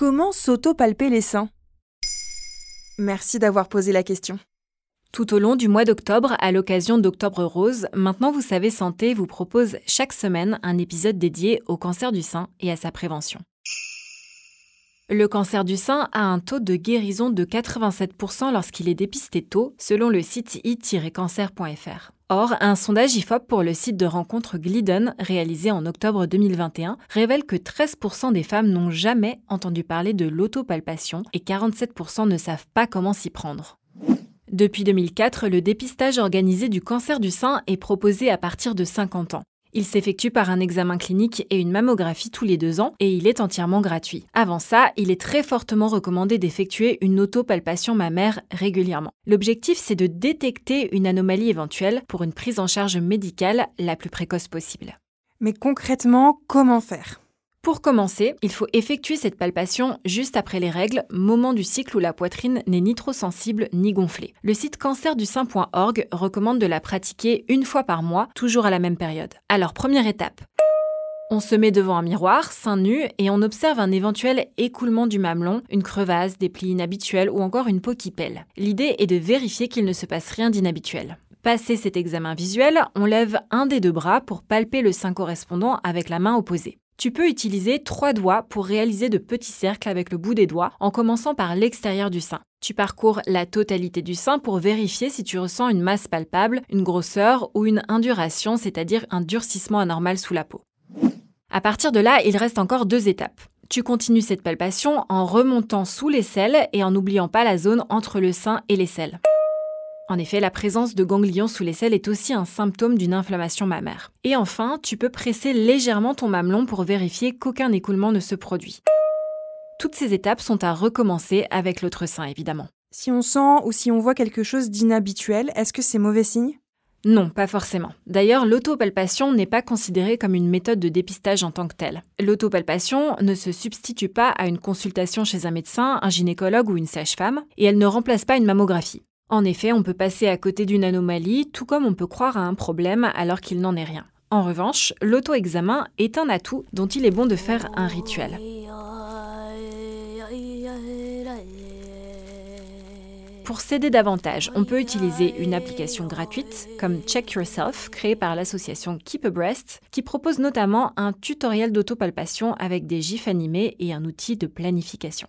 Comment s'auto-palper les seins? Merci d'avoir posé la question. Tout au long du mois d'octobre, à l'occasion d'Octobre Rose, Maintenant Vous savez Santé vous propose chaque semaine un épisode dédié au cancer du sein et à sa prévention. Le cancer du sein a un taux de guérison de 87% lorsqu'il est dépisté tôt, selon le site i-cancer.fr. Or, un sondage IFOP pour le site de rencontre Glidden, réalisé en octobre 2021, révèle que 13% des femmes n'ont jamais entendu parler de l'autopalpation et 47% ne savent pas comment s'y prendre. Depuis 2004, le dépistage organisé du cancer du sein est proposé à partir de 50 ans. Il s'effectue par un examen clinique et une mammographie tous les deux ans et il est entièrement gratuit. Avant ça, il est très fortement recommandé d'effectuer une autopalpation mammaire régulièrement. L'objectif, c'est de détecter une anomalie éventuelle pour une prise en charge médicale la plus précoce possible. Mais concrètement, comment faire? Pour commencer, il faut effectuer cette palpation juste après les règles, moment du cycle où la poitrine n'est ni trop sensible ni gonflée. Le site cancerdusein.org recommande de la pratiquer une fois par mois, toujours à la même période. Alors, première étape. On se met devant un miroir, seins nus, et on observe un éventuel écoulement du mamelon, une crevasse, des plis inhabituels ou encore une peau qui pèle. L'idée est de vérifier qu'il ne se passe rien d'inhabituel. Passé cet examen visuel, on lève un des deux bras pour palper le sein correspondant avec la main opposée. Tu peux utiliser trois doigts pour réaliser de petits cercles avec le bout des doigts en commençant par l'extérieur du sein. Tu parcours la totalité du sein pour vérifier si tu ressens une masse palpable, une grosseur ou une induration, c'est-à-dire un durcissement anormal sous la peau. À partir de là, il reste encore deux étapes. Tu continues cette palpation en remontant sous les selles et en n'oubliant pas la zone entre le sein et les selles. En effet, la présence de ganglions sous les selles est aussi un symptôme d'une inflammation mammaire. Et enfin, tu peux presser légèrement ton mamelon pour vérifier qu'aucun écoulement ne se produit. Toutes ces étapes sont à recommencer avec l'autre sein, évidemment. Si on sent ou si on voit quelque chose d'inhabituel, est-ce que c'est mauvais signe? Non, pas forcément. D'ailleurs, l'autopalpation n'est pas considérée comme une méthode de dépistage en tant que telle. L'autopalpation ne se substitue pas à une consultation chez un médecin, un gynécologue ou une sage-femme, et elle ne remplace pas une mammographie. En effet, on peut passer à côté d'une anomalie, tout comme on peut croire à un problème alors qu'il n'en est rien. En revanche, l'auto-examen est un atout dont il est bon de faire un rituel. Pour s'aider davantage, on peut utiliser une application gratuite comme Check Yourself, créée par l'association Keep a Breast, qui propose notamment un tutoriel d'autopalpation avec des gifs animés et un outil de planification.